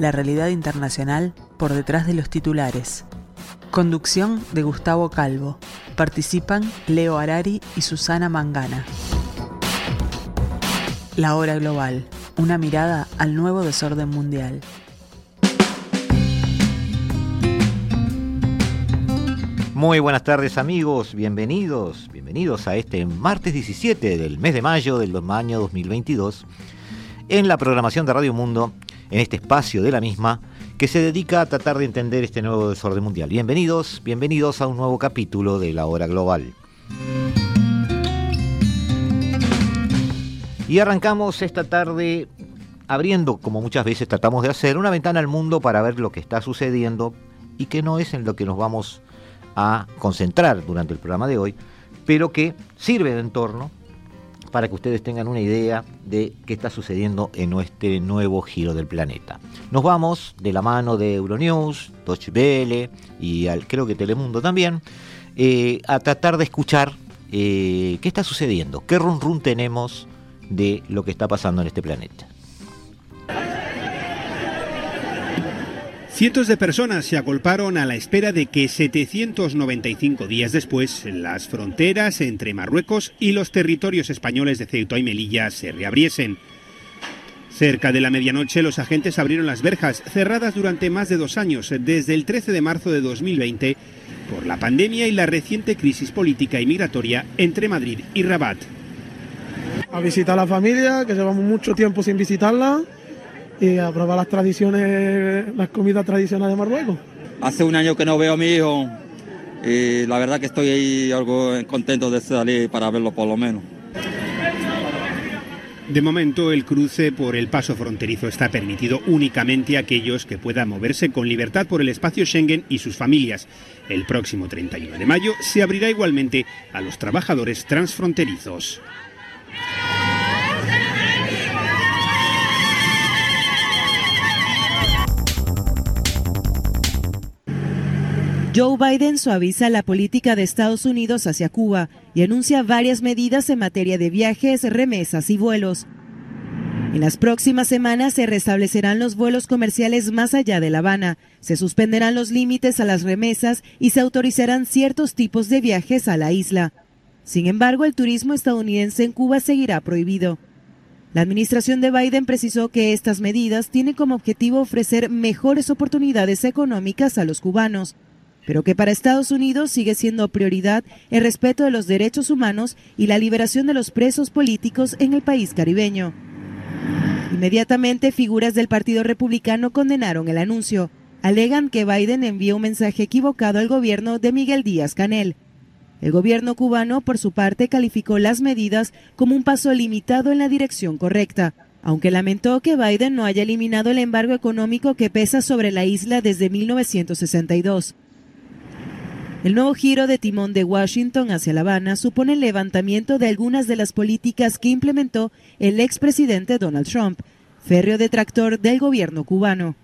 la realidad internacional por detrás de los titulares. Conducción de Gustavo Calvo. Participan Leo Arari y Susana Mangana. La hora global. Una mirada al nuevo desorden mundial. Muy buenas tardes amigos, bienvenidos, bienvenidos a este martes 17 del mes de mayo del año 2022 en la programación de Radio Mundo, en este espacio de la misma, que se dedica a tratar de entender este nuevo desorden mundial. Bienvenidos, bienvenidos a un nuevo capítulo de la hora global. Y arrancamos esta tarde abriendo, como muchas veces tratamos de hacer, una ventana al mundo para ver lo que está sucediendo y que no es en lo que nos vamos a concentrar durante el programa de hoy, pero que sirve de entorno para que ustedes tengan una idea de qué está sucediendo en nuestro nuevo giro del planeta. Nos vamos de la mano de Euronews, Deutsche Welle y creo que Telemundo también, eh, a tratar de escuchar eh, qué está sucediendo, qué run run tenemos de lo que está pasando en este planeta. Cientos de personas se acolparon a la espera de que 795 días después las fronteras entre Marruecos y los territorios españoles de Ceuta y Melilla se reabriesen. Cerca de la medianoche los agentes abrieron las verjas, cerradas durante más de dos años, desde el 13 de marzo de 2020, por la pandemia y la reciente crisis política y migratoria entre Madrid y Rabat. A visitar a la familia, que llevamos mucho tiempo sin visitarla y a probar las tradiciones, las comidas tradicionales de Marruecos. Hace un año que no veo a mi hijo y la verdad que estoy ahí algo contento de salir para verlo por lo menos. De momento, el cruce por el paso fronterizo está permitido únicamente a aquellos que puedan moverse con libertad por el espacio Schengen y sus familias. El próximo 31 de mayo se abrirá igualmente a los trabajadores transfronterizos. Joe Biden suaviza la política de Estados Unidos hacia Cuba y anuncia varias medidas en materia de viajes, remesas y vuelos. En las próximas semanas se restablecerán los vuelos comerciales más allá de La Habana, se suspenderán los límites a las remesas y se autorizarán ciertos tipos de viajes a la isla. Sin embargo, el turismo estadounidense en Cuba seguirá prohibido. La administración de Biden precisó que estas medidas tienen como objetivo ofrecer mejores oportunidades económicas a los cubanos, pero que para Estados Unidos sigue siendo prioridad el respeto de los derechos humanos y la liberación de los presos políticos en el país caribeño. Inmediatamente, figuras del Partido Republicano condenaron el anuncio. Alegan que Biden envió un mensaje equivocado al gobierno de Miguel Díaz Canel. El gobierno cubano, por su parte, calificó las medidas como un paso limitado en la dirección correcta, aunque lamentó que Biden no haya eliminado el embargo económico que pesa sobre la isla desde 1962. El nuevo giro de timón de Washington hacia La Habana supone el levantamiento de algunas de las políticas que implementó el expresidente Donald Trump, férreo detractor del gobierno cubano.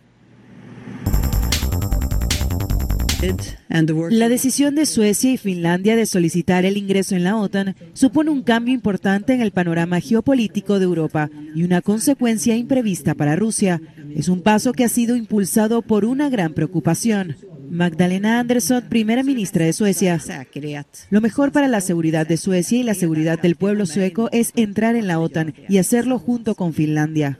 La decisión de Suecia y Finlandia de solicitar el ingreso en la OTAN supone un cambio importante en el panorama geopolítico de Europa y una consecuencia imprevista para Rusia. Es un paso que ha sido impulsado por una gran preocupación. Magdalena Andersson, primera ministra de Suecia. Lo mejor para la seguridad de Suecia y la seguridad del pueblo sueco es entrar en la OTAN y hacerlo junto con Finlandia.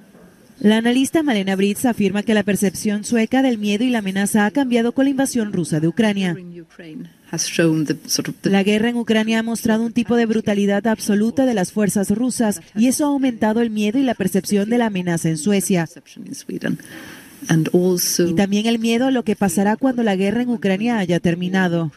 La analista Malena Britz afirma que la percepción sueca del miedo y la amenaza ha cambiado con la invasión rusa de Ucrania. La guerra en Ucrania ha mostrado un tipo de brutalidad absoluta de las fuerzas rusas y eso ha aumentado el miedo y la percepción de la amenaza en Suecia. Y también el miedo a lo que pasará cuando la guerra en Ucrania haya terminado.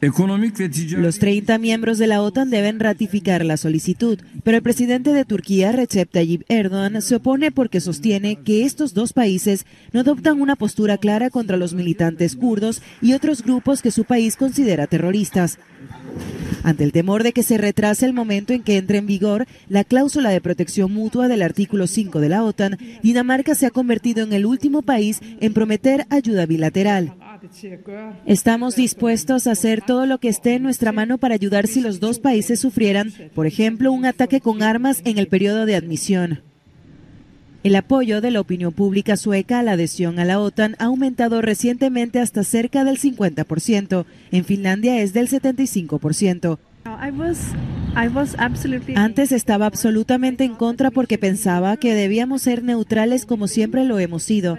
Los 30 miembros de la OTAN deben ratificar la solicitud, pero el presidente de Turquía, Recep Tayyip Erdogan, se opone porque sostiene que estos dos países no adoptan una postura clara contra los militantes kurdos y otros grupos que su país considera terroristas. Ante el temor de que se retrase el momento en que entre en vigor la cláusula de protección mutua del artículo 5 de la OTAN, Dinamarca se ha convertido en el último país en prometer ayuda bilateral. Estamos dispuestos a hacer todo lo que esté en nuestra mano para ayudar si los dos países sufrieran, por ejemplo, un ataque con armas en el periodo de admisión. El apoyo de la opinión pública sueca a la adhesión a la OTAN ha aumentado recientemente hasta cerca del 50%. En Finlandia es del 75%. Antes estaba absolutamente en contra porque pensaba que debíamos ser neutrales como siempre lo hemos sido.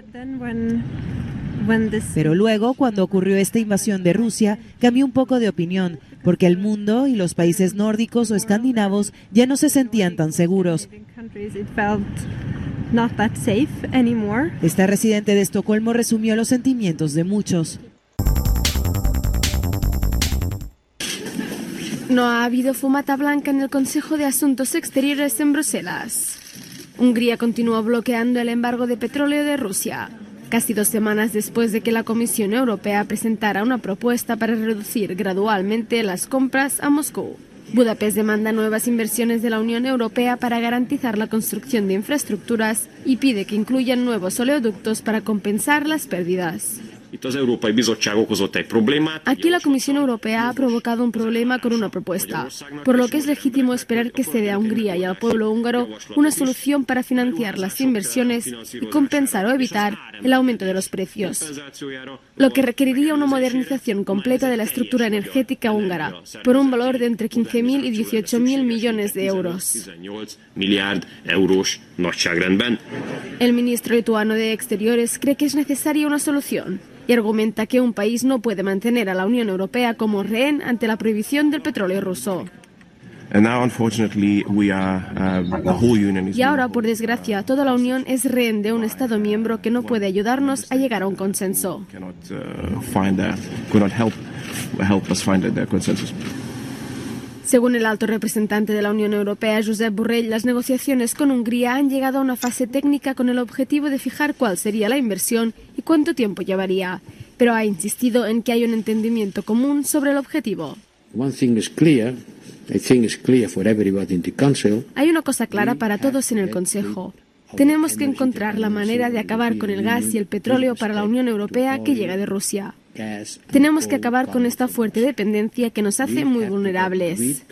Pero luego, cuando ocurrió esta invasión de Rusia, cambió un poco de opinión, porque el mundo y los países nórdicos o escandinavos ya no se sentían tan seguros. Esta residente de Estocolmo resumió los sentimientos de muchos. No ha habido fumata blanca en el Consejo de Asuntos Exteriores en Bruselas. Hungría continúa bloqueando el embargo de petróleo de Rusia, casi dos semanas después de que la Comisión Europea presentara una propuesta para reducir gradualmente las compras a Moscú. Budapest demanda nuevas inversiones de la Unión Europea para garantizar la construcción de infraestructuras y pide que incluyan nuevos oleoductos para compensar las pérdidas. Aquí la Comisión Europea ha provocado un problema con una propuesta, por lo que es legítimo esperar que se dé a Hungría y al pueblo húngaro una solución para financiar las inversiones y compensar o evitar el aumento de los precios, lo que requeriría una modernización completa de la estructura energética húngara, por un valor de entre 15.000 y 18.000 millones de euros. El ministro lituano de Exteriores cree que es necesaria una solución y argumenta que un país no puede mantener a la Unión Europea como rehén ante la prohibición del petróleo ruso. Y ahora, por desgracia, toda la Unión es rehén de un Estado miembro que no puede ayudarnos a llegar a un consenso. Según el alto representante de la Unión Europea, Josep Borrell, las negociaciones con Hungría han llegado a una fase técnica con el objetivo de fijar cuál sería la inversión y cuánto tiempo llevaría, pero ha insistido en que hay un entendimiento común sobre el objetivo. Hay una cosa clara para todos en el Consejo. Tenemos que encontrar la manera de acabar con el gas y el petróleo para la Unión Europea que llega de Rusia. Tenemos que acabar con esta fuerte dependencia que nos hace muy vulnerables.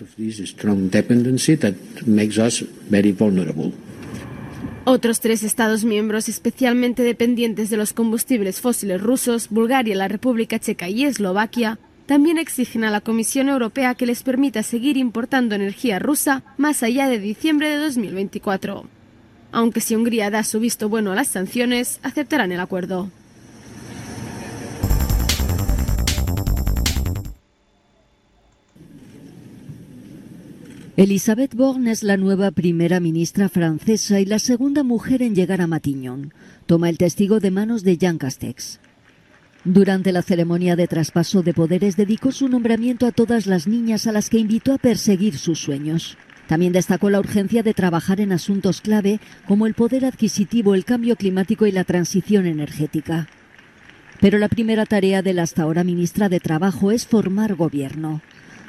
Otros tres Estados miembros especialmente dependientes de los combustibles fósiles rusos, Bulgaria, la República Checa y Eslovaquia, también exigen a la Comisión Europea que les permita seguir importando energía rusa más allá de diciembre de 2024. Aunque si Hungría da su visto bueno a las sanciones, aceptarán el acuerdo. Elisabeth Borne es la nueva primera ministra francesa y la segunda mujer en llegar a Matignon. Toma el testigo de manos de Jean Castex. Durante la ceremonia de traspaso de poderes dedicó su nombramiento a todas las niñas a las que invitó a perseguir sus sueños. También destacó la urgencia de trabajar en asuntos clave como el poder adquisitivo, el cambio climático y la transición energética. Pero la primera tarea de la hasta ahora ministra de Trabajo es formar gobierno.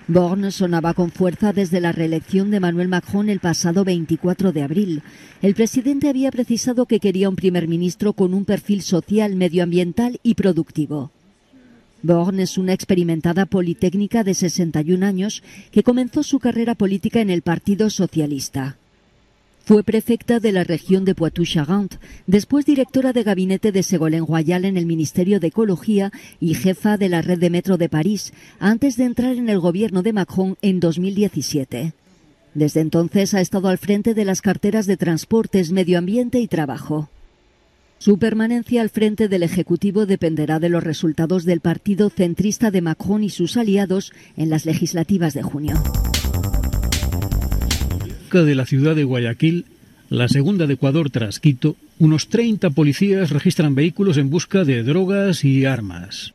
Born sonaba con fuerza desde la reelección de Manuel Macron el pasado 24 de abril. El presidente había precisado que quería un primer ministro con un perfil social, medioambiental y productivo. Born es una experimentada politécnica de 61 años que comenzó su carrera política en el Partido Socialista. Fue prefecta de la región de Poitou-Charentes, después directora de gabinete de Ségolène Royal en el Ministerio de Ecología y jefa de la red de metro de París, antes de entrar en el gobierno de Macron en 2017. Desde entonces ha estado al frente de las carteras de Transportes, Medio Ambiente y Trabajo. Su permanencia al frente del Ejecutivo dependerá de los resultados del partido centrista de Macron y sus aliados en las legislativas de junio de la ciudad de Guayaquil la segunda de Ecuador tras Quito, unos 30 policías registran vehículos en busca de drogas y armas.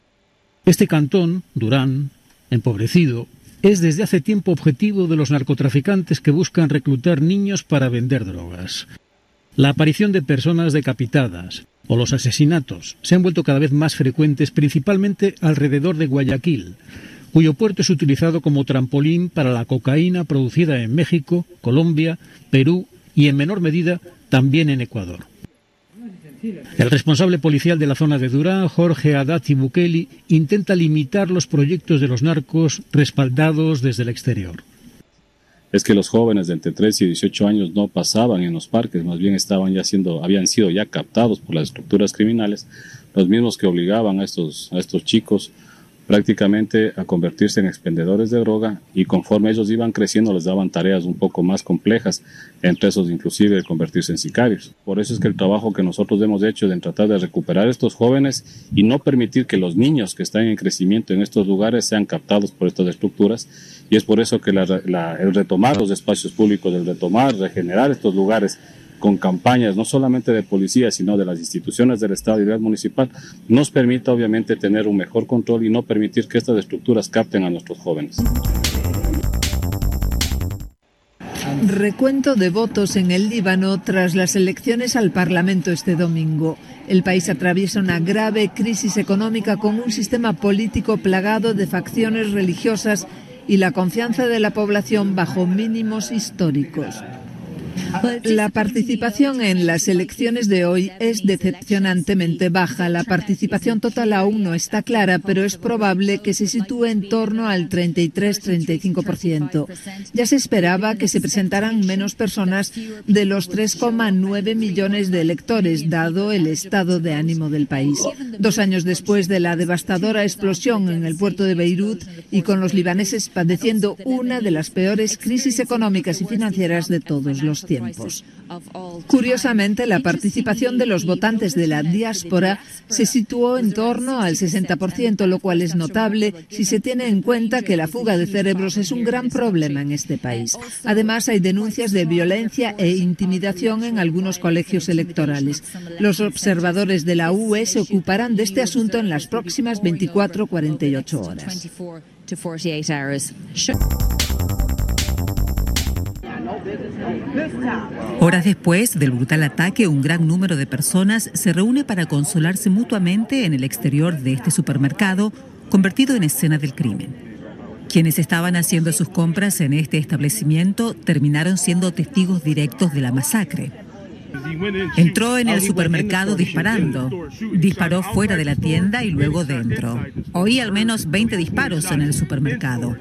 Este cantón, Durán, empobrecido, es desde hace tiempo objetivo de los narcotraficantes que buscan reclutar niños para vender drogas. La aparición de personas decapitadas o los asesinatos se han vuelto cada vez más frecuentes principalmente alrededor de Guayaquil, cuyo puerto es utilizado como trampolín para la cocaína producida en México, Colombia, Perú y en menor medida también en Ecuador. El responsable policial de la zona de Durán, Jorge Adati Bukeli, intenta limitar los proyectos de los narcos respaldados desde el exterior. Es que los jóvenes de entre 13 y 18 años no pasaban en los parques, más bien estaban ya siendo, habían sido ya captados por las estructuras criminales, los mismos que obligaban a estos, a estos chicos prácticamente a convertirse en expendedores de droga y conforme ellos iban creciendo les daban tareas un poco más complejas, entre esos inclusive de convertirse en sicarios. Por eso es que el trabajo que nosotros hemos hecho de tratar de recuperar a estos jóvenes y no permitir que los niños que están en crecimiento en estos lugares sean captados por estas estructuras y es por eso que el retomar los espacios públicos, el retomar, regenerar estos lugares con campañas no solamente de policía, sino de las instituciones del Estado y del municipal, nos permita obviamente tener un mejor control y no permitir que estas estructuras capten a nuestros jóvenes. Recuento de votos en el Líbano tras las elecciones al Parlamento este domingo. El país atraviesa una grave crisis económica con un sistema político plagado de facciones religiosas y la confianza de la población bajo mínimos históricos. La participación en las elecciones de hoy es decepcionantemente baja. La participación total aún no está clara, pero es probable que se sitúe en torno al 33-35%. Ya se esperaba que se presentaran menos personas de los 3,9 millones de electores, dado el estado de ánimo del país. Dos años después de la devastadora explosión en el puerto de Beirut y con los libaneses padeciendo una de las peores crisis económicas y financieras de todos los tiempos. Curiosamente, la participación de los votantes de la diáspora se situó en torno al 60%, lo cual es notable si se tiene en cuenta que la fuga de cerebros es un gran problema en este país. Además, hay denuncias de violencia e intimidación en algunos colegios electorales. Los observadores de la UE se ocuparán de este asunto en las próximas 24-48 horas. Horas después del brutal ataque, un gran número de personas se reúne para consolarse mutuamente en el exterior de este supermercado, convertido en escena del crimen. Quienes estaban haciendo sus compras en este establecimiento terminaron siendo testigos directos de la masacre. Entró en el supermercado disparando. Disparó fuera de la tienda y luego dentro. Oí al menos 20 disparos en el supermercado.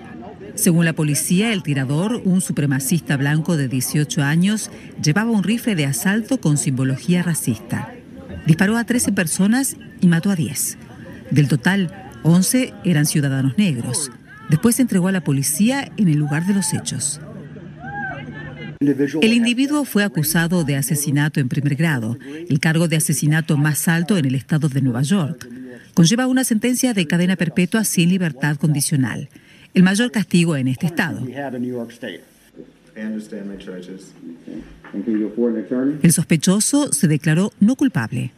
Según la policía, el tirador, un supremacista blanco de 18 años, llevaba un rifle de asalto con simbología racista. Disparó a 13 personas y mató a 10. Del total, 11 eran ciudadanos negros. Después se entregó a la policía en el lugar de los hechos. El individuo fue acusado de asesinato en primer grado, el cargo de asesinato más alto en el estado de Nueva York. Conlleva una sentencia de cadena perpetua sin libertad condicional el mayor castigo en este estado. El sospechoso se declaró no culpable.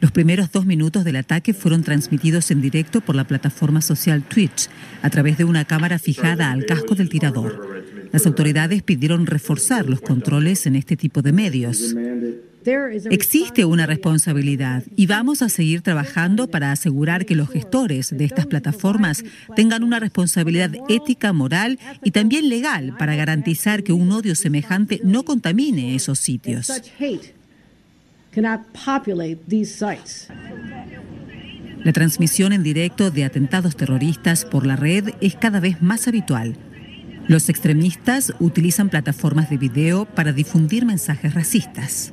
Los primeros dos minutos del ataque fueron transmitidos en directo por la plataforma social Twitch a través de una cámara fijada al casco del tirador. Las autoridades pidieron reforzar los controles en este tipo de medios. Existe una responsabilidad y vamos a seguir trabajando para asegurar que los gestores de estas plataformas tengan una responsabilidad ética, moral y también legal para garantizar que un odio semejante no contamine esos sitios. La transmisión en directo de atentados terroristas por la red es cada vez más habitual. Los extremistas utilizan plataformas de video para difundir mensajes racistas.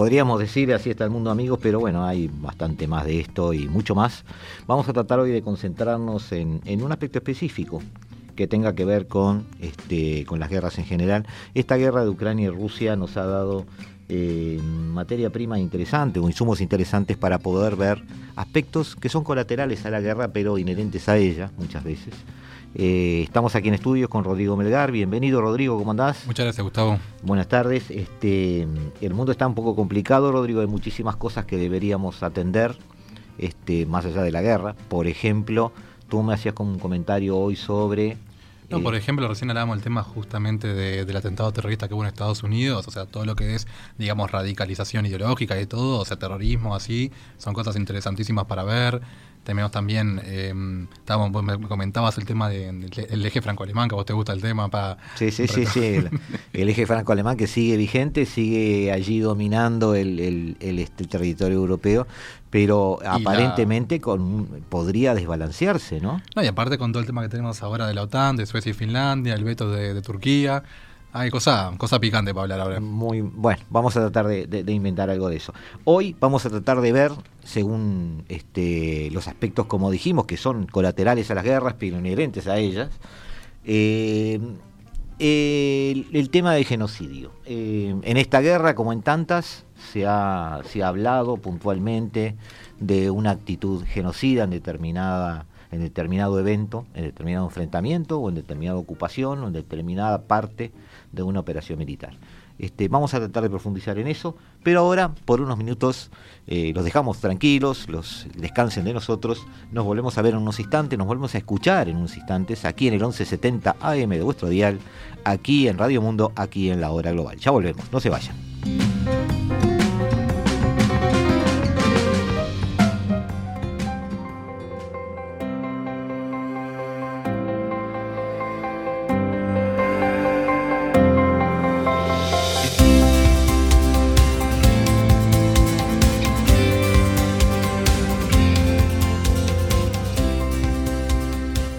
Podríamos decir así está el mundo amigos, pero bueno, hay bastante más de esto y mucho más. Vamos a tratar hoy de concentrarnos en, un aspecto específico que tenga que ver con, este, con las guerras en general. Esta guerra de Ucrania y Rusia nos ha dado eh, materia prima interesante o insumos interesantes para poder ver aspectos que son colaterales a la guerra, pero inherentes a ella muchas veces Eh, estamos aquí en estudios con Rodrigo Melgar. Bienvenido, Rodrigo, ¿cómo andás? Muchas gracias, Gustavo. Buenas tardes. Este, el mundo está un poco complicado, Rodrigo. Hay muchísimas cosas que deberíamos atender, este, más allá de la guerra. Por ejemplo, tú me hacías como un comentario hoy sobre no, por ejemplo, recién hablábamos del tema justamente del atentado terrorista que hubo en Estados Unidos, o sea, todo lo que es, digamos, radicalización ideológica y todo, o sea, terrorismo, así, son cosas interesantísimas para ver. Tenemos también, eh, estábamos, me comentabas el tema del eje franco-alemán, que a vos te gusta el tema para... Sí, sí, sí, sí, el, eje franco-alemán que sigue vigente, sigue allí dominando el, este, territorio europeo, pero aparentemente con, podría desbalancearse, ¿no? No, y aparte con todo el tema que tenemos ahora de la OTAN, de Suecia y Finlandia, el veto de Turquía, hay cosa, cosa picante para hablar ahora. Muy bueno, vamos a tratar de, inventar algo de eso. Hoy vamos a tratar de ver, según este, los aspectos, como dijimos, que son colaterales a las guerras, pero inherentes a ellas, eh, el, tema del genocidio. Eh, en esta guerra, como en tantas, se ha, se ha hablado puntualmente de una actitud genocida en determinada en determinado evento, en determinado enfrentamiento o en determinada ocupación o en determinada parte de una operación militar. Este, vamos a tratar de profundizar en eso, pero ahora, por unos minutos, eh, los dejamos tranquilos, los descansen de nosotros, nos volvemos a ver en unos instantes, nos volvemos a escuchar en unos instantes, aquí en el 1170 AM de vuestro dial, aquí en Radio Mundo, aquí en la hora global. Ya volvemos, no se vayan.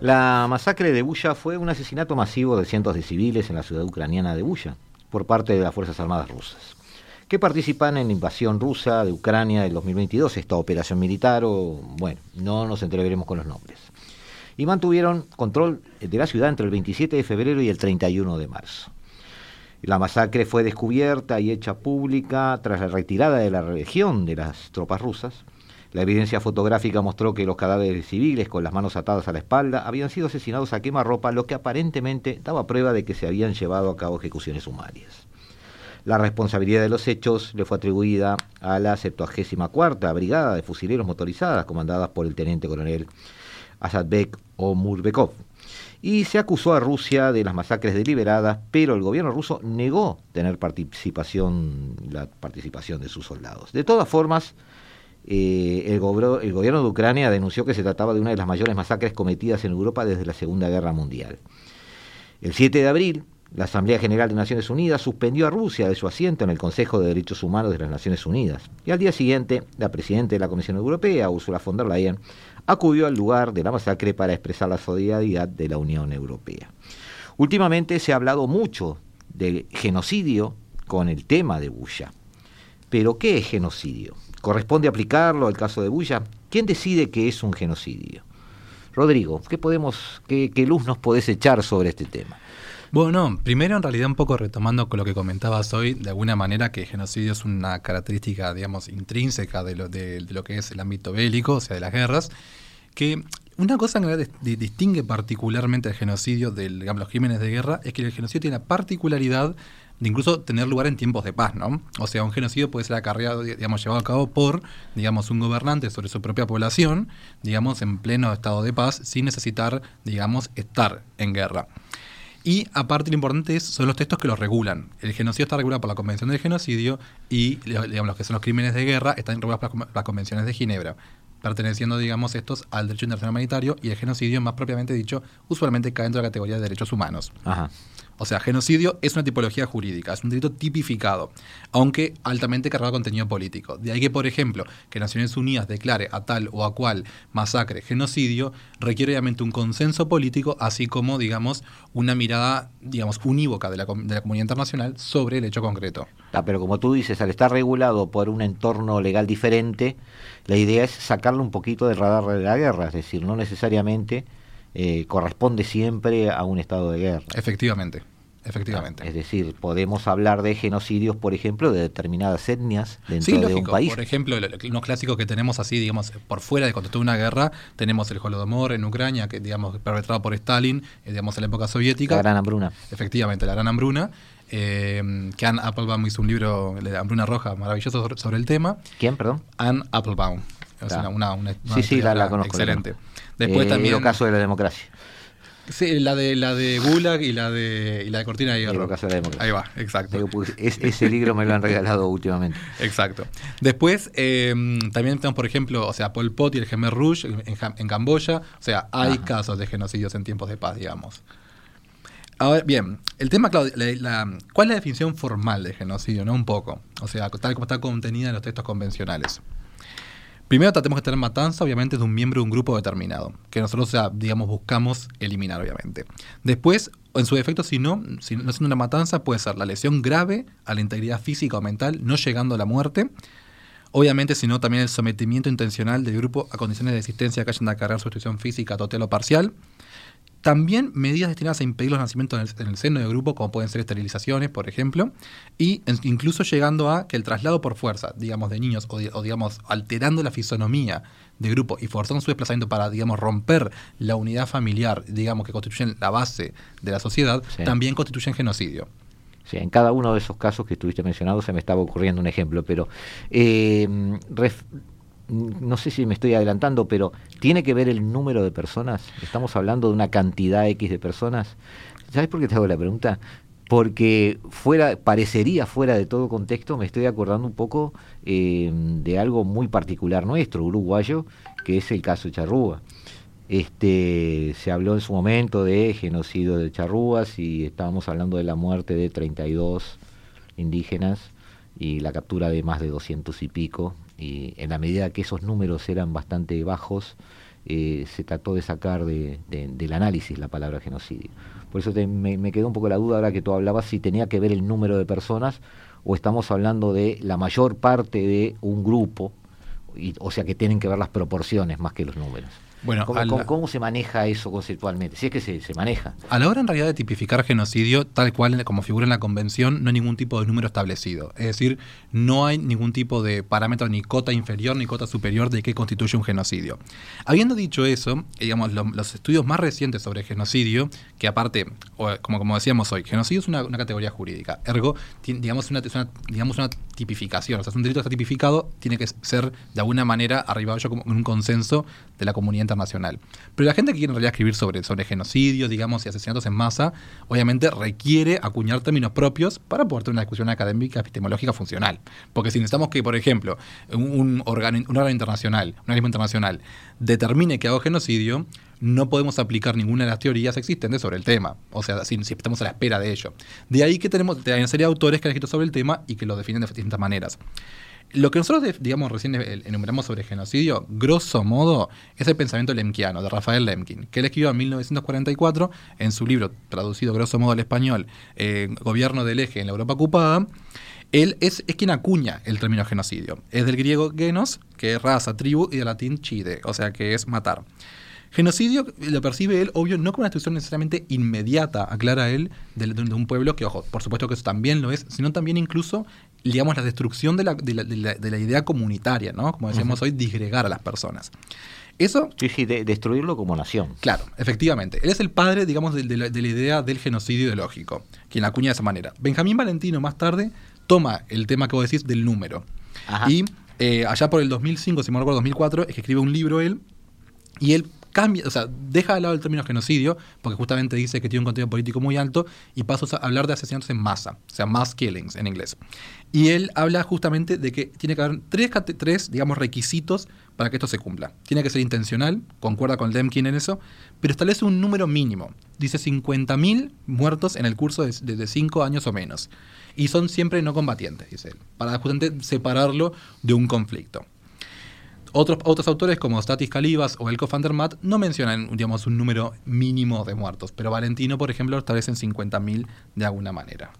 La masacre de Buya fue un asesinato masivo de cientos de civiles en la ciudad ucraniana de Buya por parte de las Fuerzas Armadas rusas, que participan en la invasión rusa de Ucrania del 2022, esta operación militar o, bueno, no nos entreveremos con los nombres. Y mantuvieron control de la ciudad entre el 27 de febrero y el 31 de marzo. La masacre fue descubierta y hecha pública tras la retirada de la región de las tropas rusas, la evidencia fotográfica mostró que los cadáveres civiles con las manos atadas a la espalda habían sido asesinados a quemarropa, lo que aparentemente daba prueba de que se habían llevado a cabo ejecuciones sumarias. La responsabilidad de los hechos le fue atribuida a la 74 Brigada de Fusileros Motorizadas, comandadas por el teniente coronel Asadbek o Murbekov. Y se acusó a Rusia de las masacres deliberadas, pero el gobierno ruso negó tener participación, la participación de sus soldados. De todas formas, eh, el, gobierno de Ucrania denunció que se trataba de una de las mayores masacres cometidas en Europa desde la Segunda Guerra Mundial. El 7 de abril, la Asamblea General de Naciones Unidas suspendió a Rusia de su asiento en el Consejo de Derechos Humanos de las Naciones Unidas. Y al día siguiente, la presidenta de la Comisión Europea, Ursula von der Leyen, acudió al lugar de la masacre para expresar la solidaridad de la Unión Europea. Últimamente se ha hablado mucho del genocidio con el tema de Buya. Pero, ¿qué es genocidio? ¿Corresponde aplicarlo al caso de Bulla? ¿Quién decide que es un genocidio? Rodrigo, ¿qué, podemos, qué, luz nos podés echar sobre este tema? Bueno, primero en realidad un poco retomando con lo que comentabas hoy, de alguna manera que el genocidio es una característica, digamos, intrínseca de lo, de, lo que es el ámbito bélico, o sea, de las guerras, que una cosa que distingue particularmente el genocidio de los crímenes de guerra es que el genocidio tiene la particularidad de incluso tener lugar en tiempos de paz, ¿no? O sea, un genocidio puede ser acarreado, digamos, llevado a cabo por, digamos, un gobernante sobre su propia población, digamos, en pleno estado de paz, sin necesitar, digamos, estar en guerra. Y aparte lo importante es, son los textos que lo regulan. El genocidio está regulado por la Convención del Genocidio y digamos, los que son los crímenes de guerra están regulados por las convenciones de Ginebra. perteneciendo, digamos, estos al derecho internacional humanitario y el genocidio, más propiamente dicho, usualmente cae dentro de la categoría de derechos humanos. Ajá. O sea, genocidio es una tipología jurídica, es un delito tipificado, aunque altamente cargado de contenido político. De ahí que, por ejemplo, que Naciones Unidas declare a tal o a cual masacre genocidio, requiere obviamente un consenso político, así como, digamos, una mirada, digamos, unívoca de la, de la comunidad internacional sobre el hecho concreto. Ah, pero como tú dices, al estar regulado por un entorno legal diferente, la idea es sacarlo un poquito del radar de la guerra, es decir, no necesariamente eh, corresponde siempre a un estado de guerra. Efectivamente. Efectivamente. Ah, es decir, podemos hablar de genocidios, por ejemplo, de determinadas etnias dentro sí, de un país. Por ejemplo, unos clásicos que tenemos así, digamos, por fuera de contexto de una guerra, tenemos el Holodomor en Ucrania, que digamos perpetrado por Stalin, eh, digamos, en la época soviética. La gran hambruna. Efectivamente, la gran hambruna. Eh, que Anne Applebaum hizo un libro, La hambruna roja, maravilloso sobre, el tema. ¿Quién, perdón? Anne Applebaum. Es una, una, una, sí, sí, la, la conozco. Excelente. Después eh, también. El caso de la democracia. Sí, la de la de Gulag y la de y la de Cortina de Hierro. El caso de la democracia. Ahí va, exacto. Pues, es, ese libro me lo han regalado últimamente. Exacto. Después eh, también tenemos, por ejemplo, o sea, Pol Pot y el Khmer Rouge en, en Camboya. O sea, hay Ajá. casos de genocidios en tiempos de paz, digamos. Ahora, bien, el tema, la, la, ¿cuál es la definición formal de genocidio? No un poco. O sea, tal como está contenida en los textos convencionales. Primero tratemos de tener matanza, obviamente, de un miembro de un grupo determinado, que nosotros, digamos, buscamos eliminar, obviamente. Después, en su defecto, si no, si no es una matanza, puede ser la lesión grave a la integridad física o mental, no llegando a la muerte. Obviamente, sino también el sometimiento intencional del grupo a condiciones de existencia que hayan de acarrear su destrucción física total o parcial. También medidas destinadas a impedir los nacimientos en el, en el, seno del grupo, como pueden ser esterilizaciones, por ejemplo, y en, incluso llegando a que el traslado por fuerza, digamos, de niños, o, de, o, digamos, alterando la fisonomía de grupo y forzando su desplazamiento para, digamos, romper la unidad familiar, digamos, que constituyen la base de la sociedad, sí. también constituyen genocidio. Sí, en cada uno de esos casos que estuviste mencionando se me estaba ocurriendo un ejemplo, pero eh, ref, no sé si me estoy adelantando, pero ¿tiene que ver el número de personas? Estamos hablando de una cantidad X de personas. ¿Sabes por qué te hago la pregunta? Porque fuera, parecería fuera de todo contexto, me estoy acordando un poco eh, de algo muy particular nuestro, uruguayo, que es el caso Charrúa. Este, se habló en su momento de genocidio de charrúas y estábamos hablando de la muerte de 32 indígenas y la captura de más de 200 y pico y en la medida que esos números eran bastante bajos, eh, se trató de sacar de, de, del análisis la palabra genocidio. Por eso te, me, me, quedó un poco la duda ahora que tú hablabas si tenía que ver el número de personas o estamos hablando de la mayor parte de un grupo, y, o sea que tienen que ver las proporciones más que los números. Bueno, ¿Cómo, la, ¿cómo, ¿Cómo, se maneja eso conceptualmente? Si es que se, se, maneja. A la hora en realidad de tipificar genocidio, tal cual como figura en la convención, no hay ningún tipo de número establecido. Es decir, no hay ningún tipo de parámetro ni cota inferior ni cota superior de qué constituye un genocidio. Habiendo dicho eso, digamos, lo, los estudios más recientes sobre genocidio, que aparte, como, como decíamos hoy, genocidio es una, una categoría jurídica, ergo, digamos una, una, digamos una tipificación, o sea, es un delito que está tipificado, tiene que ser de alguna manera arribado yo como un consenso de la comunidad Pero la gente que quiere en realidad escribir sobre, sobre genocidio, digamos, y asesinatos en masa, obviamente requiere acuñar términos propios para poder tener una discusión académica, epistemológica funcional. Porque si necesitamos que, por ejemplo, un, órgano, internacional, un organismo internacional, determine que hago genocidio, no podemos aplicar ninguna de las teorías existentes sobre el tema. O sea, si, estamos a la espera de ello. De ahí que tenemos una serie de autores que han escrito sobre el tema y que lo definen de distintas maneras. Lo que nosotros, digamos, recién enumeramos sobre genocidio, grosso modo, es el pensamiento lemkiano de Rafael Lemkin, que él escribió en 1944 en su libro, traducido grosso modo al español, eh, Gobierno del Eje en la Europa ocupada. Él es, es, quien acuña el término genocidio. Es del griego genos, que es raza, tribu, y del latín chide, o sea que es matar. Genocidio lo percibe él, obvio, no como una destrucción necesariamente inmediata, aclara él, de, un pueblo, que, ojo, por supuesto que eso también lo es, sino también incluso, digamos, la destrucción de la, de la, de la idea comunitaria, ¿no? Como decíamos uh -huh. hoy, disgregar a las personas. Eso. Sí, sí, de destruirlo como nación. Claro, efectivamente. Él es el padre, digamos, de, de, la, de, la, idea del genocidio ideológico, quien la acuña de esa manera. Benjamín Valentino, más tarde, toma el tema que vos decís del número. Ajá. Y eh, allá por el 2005, si me acuerdo, 2004, es que escribe un libro él, y él cambia, o sea, deja de lado el término genocidio, porque justamente dice que tiene un contenido político muy alto, y pasa a hablar de asesinatos en masa, o sea, mass killings en inglés. Y él habla justamente de que tiene que haber tres, tres digamos, requisitos para que esto se cumpla. Tiene que ser intencional, concuerda con Lemkin en eso, pero establece un número mínimo. Dice 50.000 muertos en el curso de, 5 años o menos. Y son siempre no combatientes, dice él, para justamente separarlo de un conflicto. Otros, otros autores como Statis Calibas o Elko van der Matt no mencionan digamos, un número mínimo de muertos, pero Valentino, por ejemplo, establece en 50.000 de alguna manera.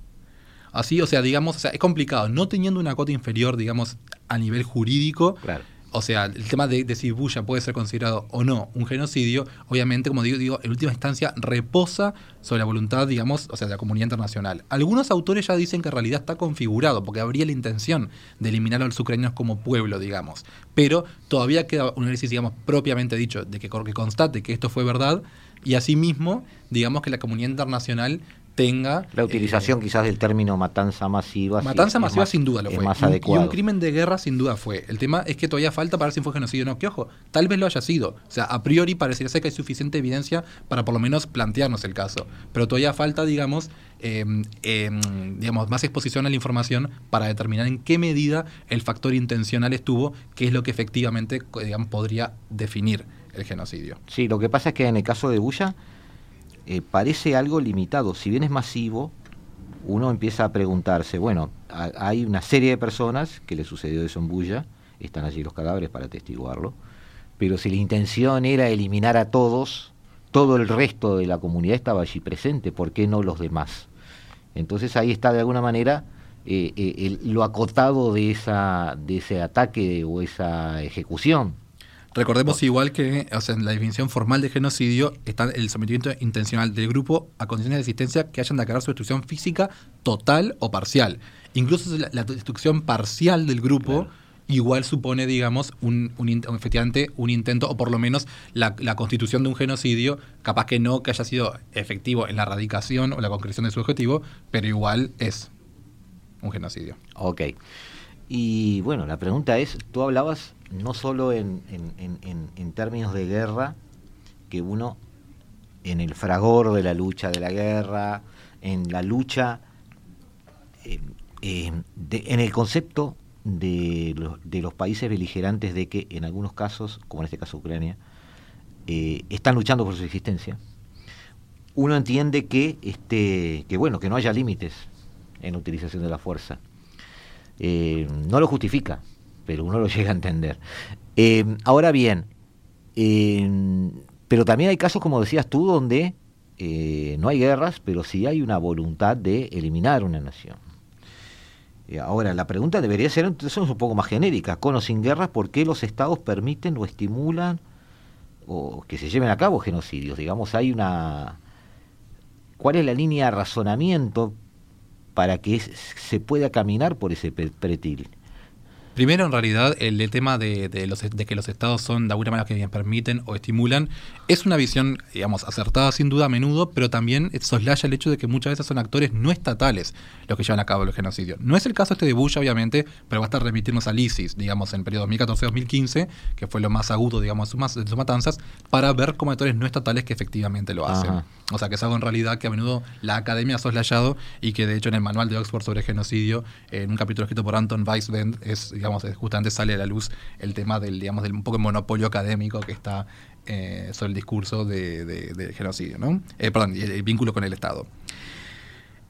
Así, o sea, digamos, o sea, es complicado. No teniendo una cota inferior, digamos, a nivel jurídico, claro. O sea, el tema de, si Buya puede ser considerado o no un genocidio, obviamente, como digo, digo, en última instancia reposa sobre la voluntad, digamos, o sea, de la comunidad internacional. Algunos autores ya dicen que en realidad está configurado, porque habría la intención de eliminar a los ucranianos como pueblo, digamos. Pero todavía queda un análisis, digamos, propiamente dicho, de que, que constate que esto fue verdad, y asimismo, digamos que la comunidad internacional tenga... La utilización eh, quizás del término matanza masiva. Matanza masiva sin duda lo fue. más y, adecuado. y, un, crimen de guerra sin duda fue. El tema es que todavía falta para ver si fue genocidio o no. Que ojo, tal vez lo haya sido. O sea, a priori parecería ser que hay suficiente evidencia para por lo menos plantearnos el caso. Pero todavía falta, digamos, eh, eh, digamos, más exposición a la información para determinar en qué medida el factor intencional estuvo, que es lo que efectivamente digamos, podría definir el genocidio. Sí, lo que pasa es que en el caso de Bulla eh, parece algo limitado. Si bien es masivo, uno empieza a preguntarse, bueno, hay una serie de personas que le sucedió eso en Bulla, están allí los cadáveres para atestiguarlo, pero si la intención era eliminar a todos, todo el resto de la comunidad estaba allí presente, ¿por qué no los demás? Entonces ahí está de alguna manera eh, eh, el, lo acotado de, esa, de ese ataque o esa ejecución. Recordemos igual que o sea, en la definición formal de genocidio está el sometimiento intencional del grupo a condiciones de existencia que hayan declarado su destrucción física total o parcial. Incluso la, la destrucción parcial del grupo claro. igual supone, digamos, un, un, efectivamente un intento o por lo menos la, la, constitución de un genocidio, capaz que no que haya sido efectivo en la erradicación o la concreción de su objetivo, pero igual es un genocidio. Ok. Y bueno, la pregunta es, tú hablabas no solo en, en, en, en, términos de guerra, que uno en el fragor de la lucha de la guerra, en la lucha, eh, eh, en el concepto de los, de los, países beligerantes de que en algunos casos, como en este caso Ucrania, eh, están luchando por su existencia, uno entiende que, este, que bueno, que no haya límites en la utilización de la fuerza. no lo justifica, pero uno lo llega a entender. Eh, ahora bien, eh, pero también hay casos, como decías tú, donde eh, no hay guerras, pero sí hay una voluntad de eliminar una nación. ahora, la pregunta debería ser entonces un poco más genérica, con o sin guerras, ¿por qué los estados permiten o estimulan o que se lleven a cabo genocidios? Digamos, hay una... ¿Cuál es la línea de razonamiento para que se pueda caminar por ese pretil? Primero, en realidad, el, el tema de, de, los, de, que los estados son de alguna manera que permiten o estimulan es una visión, digamos, acertada sin duda a menudo, pero también soslaya el hecho de que muchas veces son actores no estatales los que llevan a cabo el genocidio. No es el caso este de Bush, obviamente, pero basta remitirnos al ISIS, digamos, en el periodo 2014-2015, que fue lo más agudo, digamos, de sus matanzas, para ver como actores no estatales que efectivamente lo hacen. Ajá. O sea, que es algo en realidad que a menudo la academia ha soslayado y que de hecho en el manual de Oxford sobre genocidio, en un capítulo escrito por Anton Weisbend, es, digamos, justamente sale a la luz el tema del, digamos, del un poco monopolio académico que está eh, sobre el discurso de, de, de genocidio, ¿no? Eh, perdón, el, el, vínculo con el Estado.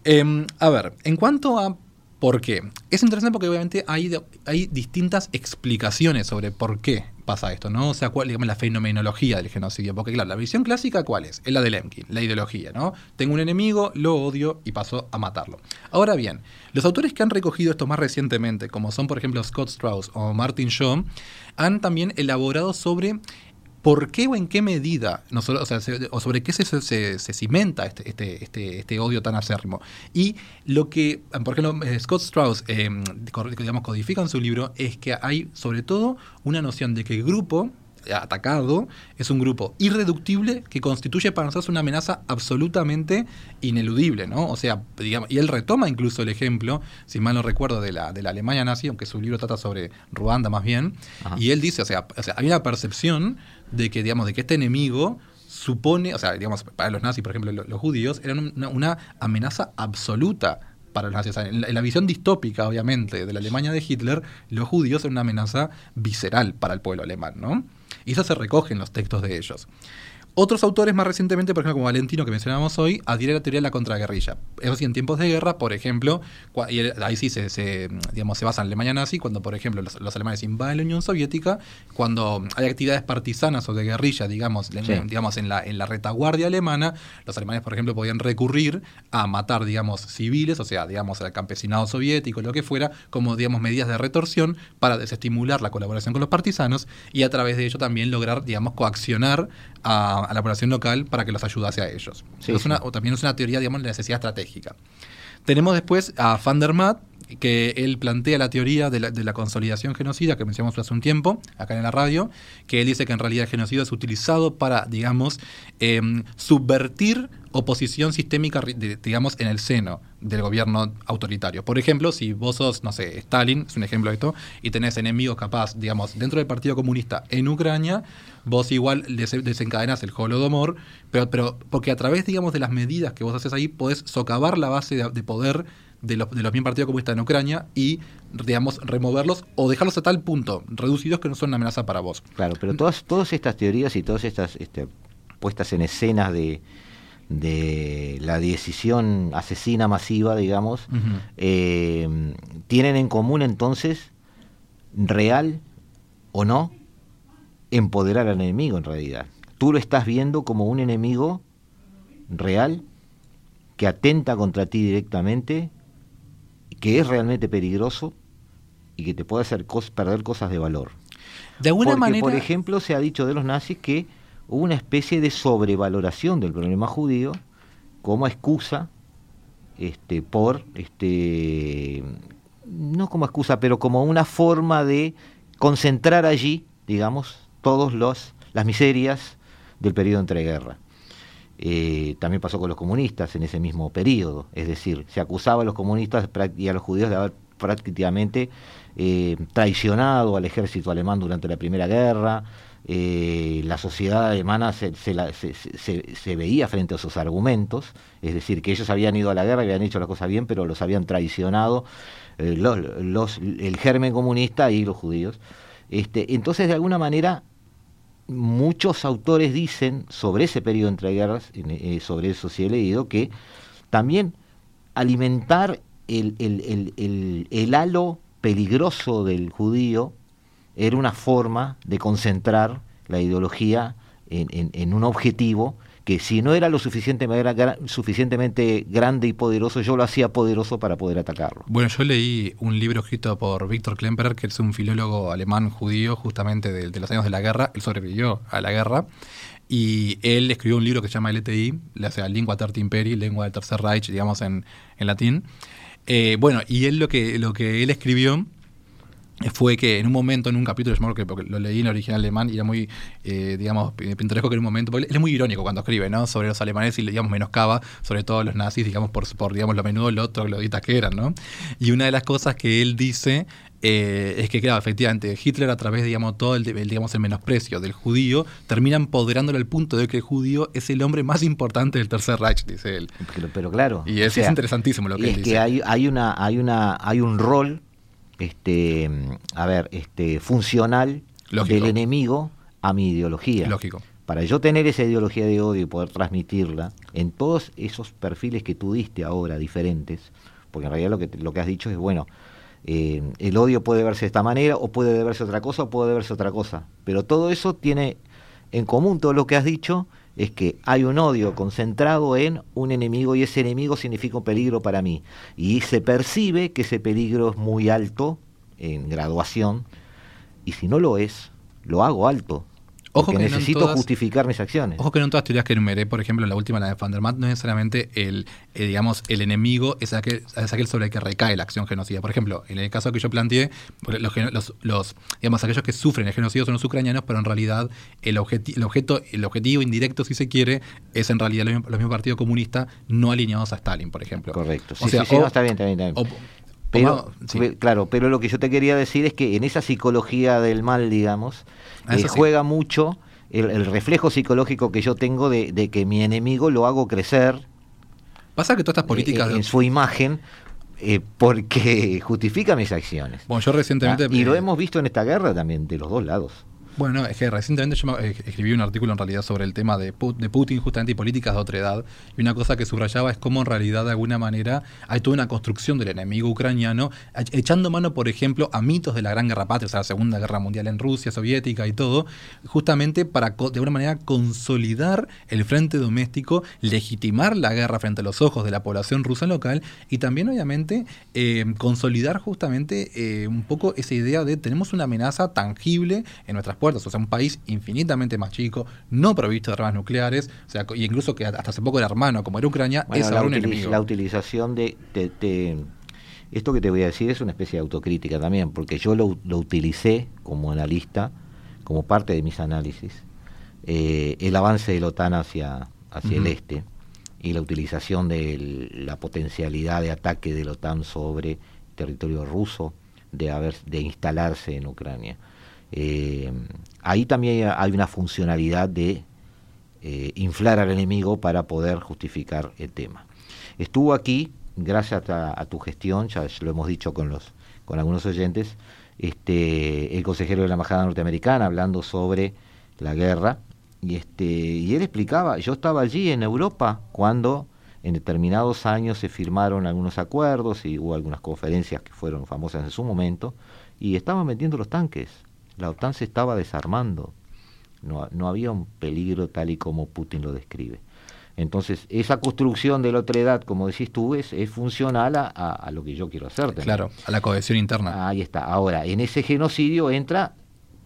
Eh, a ver, en cuanto a por qué, es interesante porque obviamente hay, hay distintas explicaciones sobre por qué pasa esto, ¿no? O sea, digamos, la fenomenología del genocidio. Porque, claro, la visión clásica, ¿cuál es? Es la de Lemkin, la ideología, ¿no? Tengo un enemigo, lo odio y paso a matarlo. Ahora bien, los autores que han recogido esto más recientemente, como son, por ejemplo, Scott Strauss o Martin Shaw, han también elaborado sobre por qué o en qué medida, no o, sea, se, o sobre qué se, se, se cimenta este, este, este, este, odio tan acérrimo. Y lo que, por ejemplo, Scott Strauss, eh, digamos, codifica en su libro es que hay sobre todo una noción de que el grupo atacado es un grupo irreductible que constituye para nosotros una amenaza absolutamente ineludible, ¿no? O sea, digamos, y él retoma incluso el ejemplo, si mal no recuerdo, de la, de la Alemania nazi, aunque su libro trata sobre Ruanda más bien, y él dice, o sea, o sea, hay una percepción de que, digamos, de que este enemigo supone, o sea, digamos, para los nazis, por ejemplo, los, judíos, eran una, amenaza absoluta para los nazis. en, la, visión distópica, obviamente, de la Alemania de Hitler, los judíos eran una amenaza visceral para el pueblo alemán, ¿no? Y eso se recoge en los textos de ellos. Otros autores más recientemente, por ejemplo, como Valentino, que mencionábamos hoy, adhieren a la teoría de la contraguerrilla. Eso sí, en tiempos de guerra, por ejemplo, y ahí sí se, digamos, se basa en Alemania nazi, cuando, por ejemplo, los, alemanes invaden la Unión Soviética, cuando hay actividades partisanas o de guerrilla, digamos, en, digamos en, la, en la retaguardia alemana, los alemanes, por ejemplo, podían recurrir a matar, digamos, civiles, o sea, digamos, al campesinado soviético, lo que fuera, como, digamos, medidas de retorsión para desestimular la colaboración con los partisanos y a través de ello también lograr, digamos, coaccionar a, la población local para que los ayudase a ellos. o también es una teoría, digamos, de necesidad estratégica. Tenemos después a Van der Maat, que él plantea la teoría de la, consolidación genocida que mencionamos hace un tiempo, acá en la radio, que él dice que en realidad el genocidio es utilizado para, digamos, em, subvertir oposición sistémica, digamos, en el seno del gobierno autoritario. Por ejemplo, si vos sos, no sé, Stalin, es un ejemplo de esto, y tenés enemigos capaz, digamos, dentro del Partido Comunista en Ucrania, vos igual desencadenás el holodomor, pero, pero porque a través, digamos, de las medidas que vos haces ahí, podés socavar la base de poder de los, de los bien partidos comunistas en Ucrania y, digamos, removerlos o dejarlos a tal punto, reducidos que no son una amenaza para vos. Claro, pero todas, todas estas teorías y todas estas este, puestas en escenas de, de la decisión asesina masiva, digamos, eh, tienen en común entonces, real o no, empoderar al enemigo en realidad. Tú lo estás viendo como un enemigo real que atenta contra ti directamente que es realmente peligroso y que te puede hacer perder cosas de valor. De alguna Porque, manera. Por ejemplo, se ha dicho de los nazis que hubo una especie de sobrevaloración del problema judío como excusa este, por, este, no como excusa, pero como una forma de concentrar allí, digamos, todas las miserias del periodo entre guerras. Eh, también pasó con los comunistas en ese mismo periodo, es decir, se acusaba a los comunistas y a los judíos de haber prácticamente eh, traicionado al ejército alemán durante la Primera Guerra, eh, la sociedad alemana se, veía frente a esos argumentos, es decir, que ellos habían ido a la guerra, habían hecho las cosas bien, pero los habían traicionado los, el germen comunista y los judíos. Este, entonces, de alguna manera, muchos autores dicen sobre ese periodo entre guerras, eh, sobre eso sí he leído, que también alimentar el, el, halo peligroso del judío era una forma de concentrar la ideología en un objetivo que si no era lo suficientemente, grande y poderoso, yo lo hacía poderoso para poder atacarlo. Bueno, yo leí un libro escrito por Víctor Klemperer, que es un filólogo alemán judío, justamente de, los años de la guerra. Él sobrevivió a la guerra. Y él escribió un libro que se llama LTI, o sea, Lingua Terti Imperi, lengua del Tercer Reich, digamos en, en latín. Eh, bueno, y él lo que, lo que él escribió fue que en un momento, en un capítulo, que lo leí en original alemán y era muy, eh, digamos, pintoresco que en un momento, porque él es muy irónico cuando escribe, ¿no? Sobre los alemanes y, digamos, menoscaba sobre todo los nazis, digamos, por, por digamos, lo menudo, lo otro, gloditas que eran, ¿no? Y una de las cosas que él dice eh, es que, claro, efectivamente, Hitler a través, digamos, todo el, digamos, el menosprecio del judío, termina empoderándolo al punto de que el judío es el hombre más importante del Tercer Reich, dice él. Pero, claro. Y es, interesantísimo lo que él es que hay, hay, una, hay, una, hay un rol este, a ver, este, funcional del enemigo a mi ideología. Lógico. Para yo tener esa ideología de odio y poder transmitirla en todos esos perfiles que tú diste ahora, diferentes, porque en realidad lo que, lo que has dicho es, bueno, eh, el odio puede verse de esta manera, o puede verse otra cosa, o puede verse otra cosa. Pero todo eso tiene en común todo lo que has dicho, es que hay un odio concentrado en un enemigo y ese enemigo significa un peligro para mí. Y se percibe que ese peligro es muy alto en graduación y si no lo es, lo hago alto. Ojo que necesito justificar mis acciones. Ojo que no en todas las teorías que enumeré, por ejemplo, la última, la de Van der no necesariamente el, eh, digamos, el enemigo es aquel, es aquel, sobre el que recae la acción genocida. Por ejemplo, en el caso que yo planteé, los, los, digamos, aquellos que sufren el genocidio son los ucranianos, pero en realidad el, el, objeto, el objetivo indirecto, si se quiere, es en realidad los mismos, partidos comunistas no alineados a Stalin, por ejemplo. Correcto. Sí, sí, está bien, está bien. Está bien. pero, claro, pero lo que yo te quería decir es que en esa psicología del mal, digamos, eh, juega mucho el, reflejo psicológico que yo tengo de, que mi enemigo lo hago crecer. Pasa que todas estas políticas... Eh, en su imagen, eh, porque justifica mis acciones. Bueno, yo recientemente... Ah, y lo hemos visto en esta guerra también, de los dos lados. Bueno, es que recientemente yo eh, escribí un artículo en realidad sobre el tema de, Putin justamente y políticas de otra edad. Y una cosa que subrayaba es cómo en realidad de alguna manera hay toda una construcción del enemigo ucraniano, echando mano, por ejemplo, a mitos de la Gran Guerra Patria, o sea, la Segunda Guerra Mundial en Rusia, soviética y todo, justamente para de alguna manera consolidar el frente doméstico, legitimar la guerra frente a los ojos de la población rusa local y también obviamente eh, consolidar justamente eh, un poco esa idea de tenemos una amenaza tangible en nuestras puertas, o sea, un país infinitamente más chico, no provisto de armas nucleares, o sea, y incluso que hasta hace poco era hermano, como era Ucrania, es ahora un enemigo. La utilización de, Esto que te voy a decir es una especie de autocrítica también, porque yo lo, utilicé como analista, como parte de mis análisis, eh, el avance de la OTAN hacia, hacia el este y la utilización de la potencialidad de ataque de la OTAN sobre territorio ruso, de, haber, de instalarse en Ucrania. Eh, ahí también hay una funcionalidad de eh, inflar al enemigo para poder justificar el tema. Estuvo aquí, gracias a, tu gestión, ya lo hemos dicho con, los, con algunos oyentes, este, el consejero de la Embajada Norteamericana hablando sobre la guerra, y, este, y él explicaba, yo estaba allí en Europa cuando en determinados años se firmaron algunos acuerdos y hubo algunas conferencias que fueron famosas en su momento, y estaban metiendo los tanques la OTAN se estaba desarmando. No, no había un peligro tal y como Putin lo describe. Entonces, esa construcción de la otra edad, como decís tú, es, es funcional a, lo que yo quiero hacer. Claro, a la cohesión interna. Ahí está. Ahora, en ese genocidio entra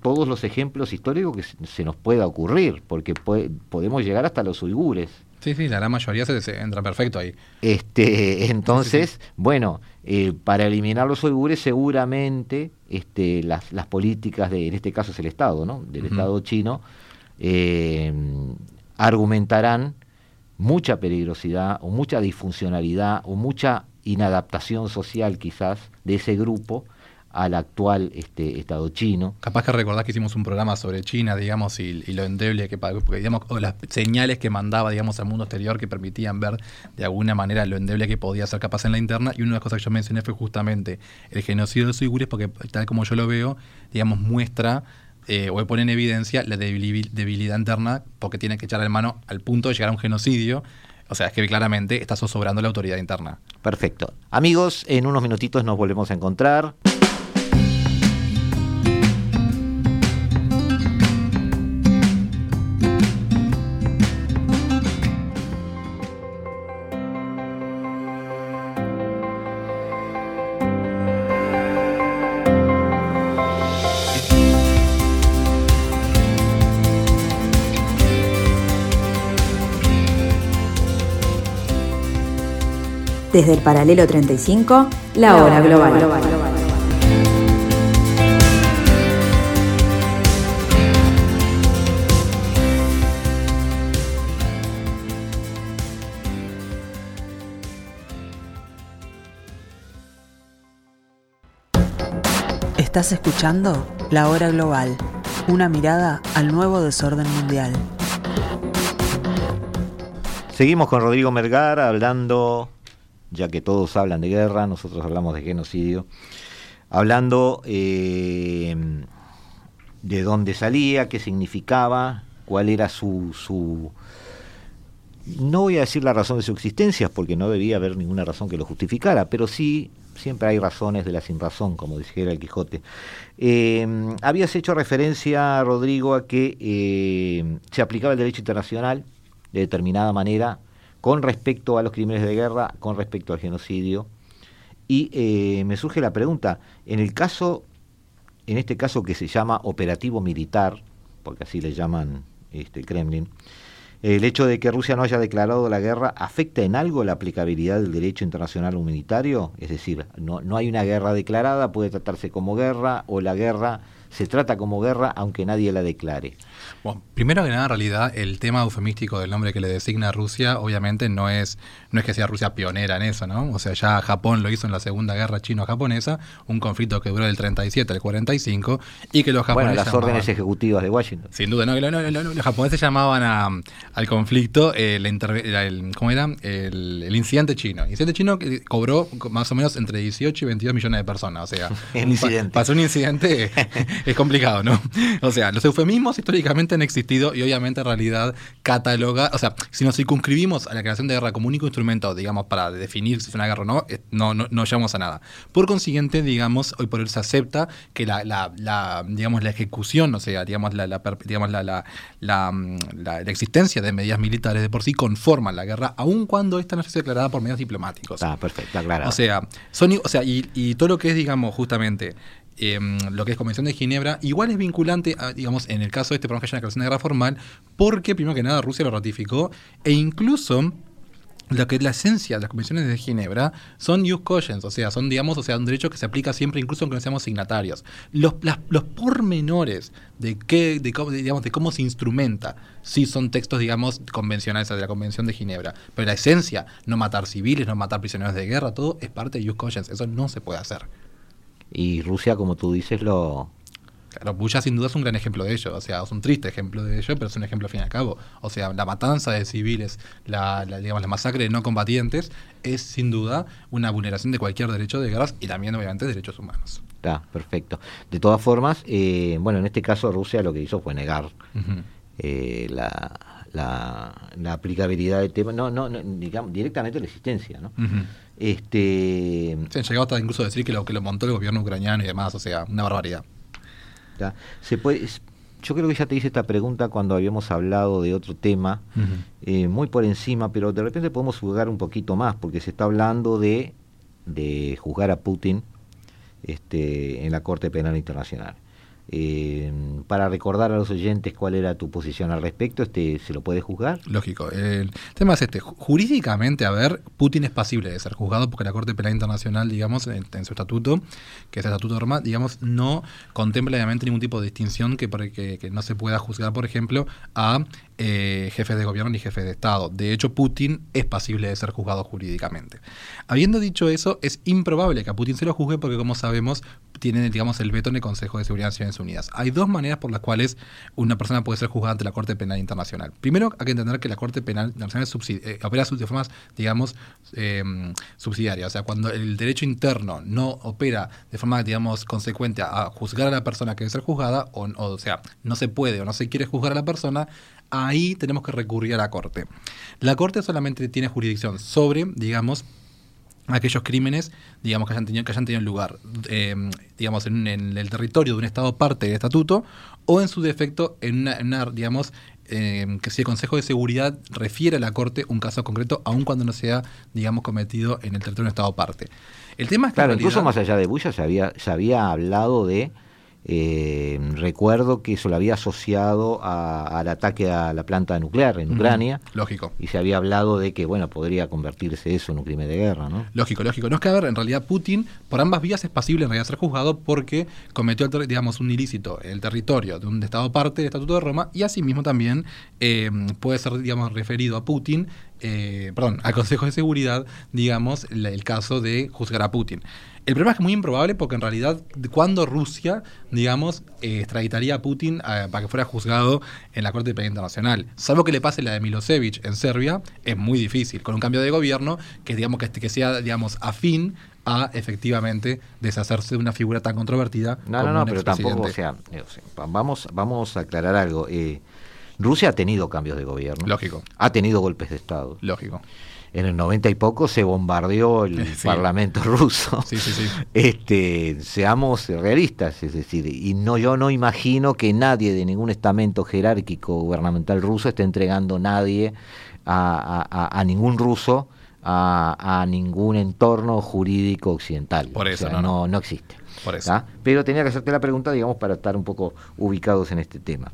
todos los ejemplos históricos que se nos pueda ocurrir, porque podemos llegar hasta los uigures. Sí, sí, la gran mayoría se, entra perfecto ahí. Este, entonces, bueno, eh, para eliminar los uigures seguramente este, las, las, políticas de, en este caso es el Estado, ¿no? Del Estado chino, eh, argumentarán mucha peligrosidad o mucha disfuncionalidad o mucha inadaptación social quizás de ese grupo al actual este, Estado chino. Capaz que recordás que hicimos un programa sobre China, digamos, y, lo endeble que, digamos, o las señales que mandaba, digamos, al mundo exterior que permitían ver de alguna manera lo endeble que podía ser capaz en la interna. Y una de las cosas que yo mencioné fue justamente el genocidio de los uigures, porque tal como yo lo veo, digamos, muestra eh, o pone en evidencia la debilidad interna, porque tiene que echar la mano al punto de llegar a un genocidio. O sea, es que claramente está zozobrando la autoridad interna. Perfecto. Amigos, en unos minutitos nos volvemos a encontrar. Desde el paralelo 35, la hora global. Estás escuchando La Hora Global, una mirada al nuevo desorden mundial. Seguimos con Rodrigo Mergar hablando ya que todos hablan de guerra, nosotros hablamos de genocidio, hablando eh, de dónde salía, qué significaba, cuál era su, su... No voy a decir la razón de su existencia, porque no debía haber ninguna razón que lo justificara, pero sí siempre hay razones de la sin razón, como dijera el Quijote. Eh, habías hecho referencia, Rodrigo, a que eh, se aplicaba el derecho internacional de determinada manera con respecto a los crímenes de guerra, con respecto al genocidio. Y eh, me surge la pregunta, en el caso, en este caso que se llama operativo militar, porque así le llaman este, Kremlin, el hecho de que Rusia no haya declarado la guerra afecta en algo la aplicabilidad del derecho internacional humanitario, es decir, no, no hay una guerra declarada, puede tratarse como guerra o la guerra se trata como guerra aunque nadie la declare. Bueno, primero que nada, en realidad, el tema eufemístico del nombre que le designa a Rusia, obviamente no es, no es que sea Rusia pionera en eso, ¿no? O sea, ya Japón lo hizo en la Segunda Guerra Chino-Japonesa, un conflicto que duró del 37 al 45, y que los japoneses. Bueno, las órdenes ejecutivas de Washington. Sin duda, no, los japoneses llamaban a, al conflicto eh, el, ¿cómo era? El, incidente chino. El incidente chino que cobró más o menos entre 18 y 22 millones de personas. O sea, incidente. pasó un incidente, es complicado, ¿no? O sea, los eufemismos históricamente han existido y obviamente en realidad cataloga, o sea, si nos circunscribimos a la creación de guerra como único instrumento, digamos, para definir si es una guerra o no, no, no, no llegamos a nada. Por consiguiente, digamos, hoy por hoy se acepta que la, la, digamos, la ejecución, o sea, digamos, la, la digamos, la, la, la, la, existencia de medidas militares de por sí conforman la guerra, aun cuando esta no es declarada por medios diplomáticos. Ah, perfecto, claro. O sea, son, o sea y, y todo lo que es, digamos, justamente Em, lo que es Convención de Ginebra, igual es vinculante, digamos, en el caso de este programa que haya una declaración de guerra formal, porque primero que nada Rusia lo ratificó e incluso lo que es la esencia de las convenciones de Ginebra son use cogents, o sea, son, digamos, o sea, un derecho que se aplica siempre, incluso aunque no seamos signatarios. Los, los pormenores de qué, de cómo, digamos, de cómo se instrumenta, sí son textos, digamos, convencionales de la Convención de Ginebra, pero la esencia, no matar civiles, no matar prisioneros de guerra, todo es parte de use cogents, eso no se puede hacer. Y Rusia, como tú dices, lo... Claro, Buya sin duda es un gran ejemplo de ello, o sea, es un triste ejemplo de ello, pero es un ejemplo al fin y al cabo. O sea, la matanza de civiles, la, digamos, la masacre de no combatientes es sin duda una vulneración de cualquier derecho de guerras y también obviamente derechos humanos. Está, perfecto. De todas formas, eh, bueno, en este caso Rusia lo que hizo fue negar eh, la, la, aplicabilidad del tema, no, no, digamos, directamente la existencia, ¿no? Este, Se han llegado hasta incluso a decir que lo que lo montó el gobierno ucraniano y demás, o sea, una barbaridad. Se puede, yo creo que ya te hice esta pregunta cuando habíamos hablado de otro tema, eh, muy por encima, pero de repente podemos juzgar un poquito más, porque se está hablando de, de juzgar a Putin este, en la Corte Penal Internacional. Eh, para recordar a los oyentes cuál era tu posición al respecto, este, ¿se lo puede juzgar? Lógico. El tema es este. Jurídicamente, a ver, Putin es pasible de ser juzgado porque la Corte Penal Internacional, digamos, en, su estatuto, que es el estatuto normal, digamos, no contempla obviamente ningún tipo de distinción que, que, que no se pueda juzgar, por ejemplo, a eh, jefes de gobierno ni jefes de Estado. De hecho, Putin es pasible de ser juzgado jurídicamente. Habiendo dicho eso, es improbable que a Putin se lo juzgue porque, como sabemos, tiene digamos, el veto en el Consejo de Seguridad de Naciones Unidas. Hay dos maneras por las cuales una persona puede ser juzgada ante la Corte Penal Internacional. Primero, hay que entender que la Corte Penal Internacional eh, opera de formas, digamos, em, subsidiarias. O sea, cuando el derecho interno no opera de forma, digamos, consecuente a juzgar a la persona que debe ser juzgada, o, o sea, no se puede o no se quiere juzgar a la persona, ahí tenemos que recurrir a la Corte. La Corte solamente tiene jurisdicción sobre, digamos, aquellos crímenes, digamos, que hayan tenido, que hayan tenido lugar, eh, digamos, en, el territorio de un Estado parte del estatuto, o en su defecto, en una, digamos, eh, que si el Consejo de Seguridad refiere a la Corte un caso concreto, aun cuando no sea, digamos, cometido en el territorio de un Estado parte. El tema es que claro, incluso más allá de Bulla se había, se había hablado de eh, recuerdo que eso lo había asociado al ataque a la planta nuclear en Ucrania. Lógico. Y se había hablado de que, bueno, podría convertirse eso en un crimen de guerra, ¿no? Lógico, lógico. No es que, a ver, en realidad Putin, por ambas vías es pasible en realidad ser juzgado porque cometió, digamos, un ilícito en el territorio de un Estado parte del Estatuto de Roma y asimismo también eh, puede ser, digamos, referido a Putin eh, perdón, al Consejo de Seguridad, digamos, el, caso de juzgar a Putin. El problema es que es muy improbable porque en realidad cuando Rusia, digamos, eh, extraditaría a Putin eh, para que fuera juzgado en la Corte Penal Internacional. Salvo que le pase la de Milosevic en Serbia, es muy difícil, con un cambio de gobierno que digamos que, que sea, digamos, afín a efectivamente deshacerse de una figura tan controvertida. No, no, no, pero tampoco, o sea, vamos, vamos a aclarar algo. Eh, Rusia ha tenido cambios de gobierno. Lógico. Ha tenido golpes de Estado. Lógico. En el 90 y poco se bombardeó el Parlamento ruso. Sí, sí, sí. Este, seamos realistas, es decir, y no yo no imagino que nadie de ningún estamento jerárquico gubernamental ruso esté entregando nadie a, ningún ruso a, ningún entorno jurídico occidental. Por eso no, no, existe. Por eso. Pero tenía que hacerte la pregunta, digamos, para estar un poco ubicados en este tema.